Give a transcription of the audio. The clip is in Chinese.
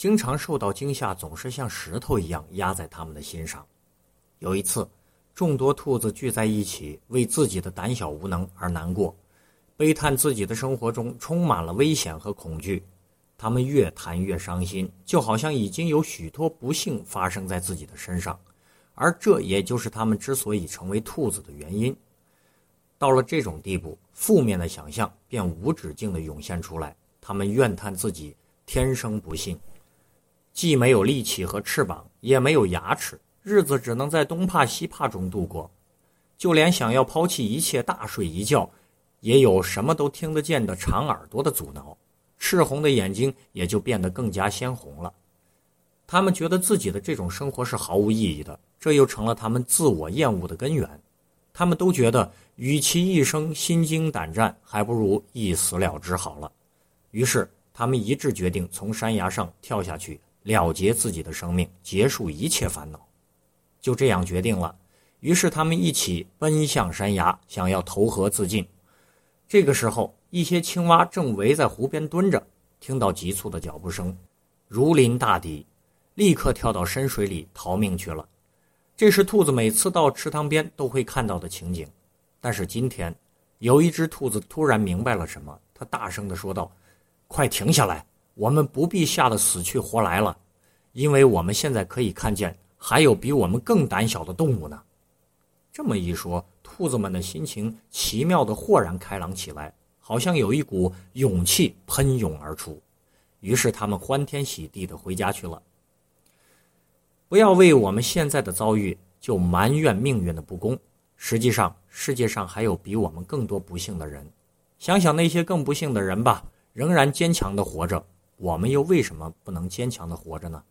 经常受到惊吓，总是像石头一样压在他们的心上。有一次，众多兔子聚在一起，为自己的胆小无能而难过，悲叹自己的生活中充满了危险和恐惧。他们越谈越伤心，就好像已经有许多不幸发生在自己的身上，而这也就是他们之所以成为兔子的原因。到了这种地步，负面的想象便无止境地涌现出来。他们怨叹自己天生不幸，既没有力气和翅膀，也没有牙齿，日子只能在东怕西怕中度过。就连想要抛弃一切大睡一觉，也有什么都听得见的长耳朵的阻挠。赤红的眼睛也就变得更加鲜红了。他们觉得自己的这种生活是毫无意义的，这又成了他们自我厌恶的根源。他们都觉得，与其一生心惊胆战，还不如一死了之好了。于是，他们一致决定从山崖上跳下去，了结自己的生命，结束一切烦恼。就这样决定了。于是，他们一起奔向山崖，想要投河自尽。这个时候，一些青蛙正围在湖边蹲着，听到急促的脚步声，如临大敌，立刻跳到深水里逃命去了。这是兔子每次到池塘边都会看到的情景。但是今天，有一只兔子突然明白了什么，它大声地说道：“快停下来！我们不必吓得死去活来了，因为我们现在可以看见还有比我们更胆小的动物呢。”这么一说，兔子们的心情奇妙的豁然开朗起来，好像有一股勇气喷涌而出。于是他们欢天喜地的回家去了。不要为我们现在的遭遇就埋怨命运的不公。实际上，世界上还有比我们更多不幸的人。想想那些更不幸的人吧，仍然坚强的活着。我们又为什么不能坚强的活着呢？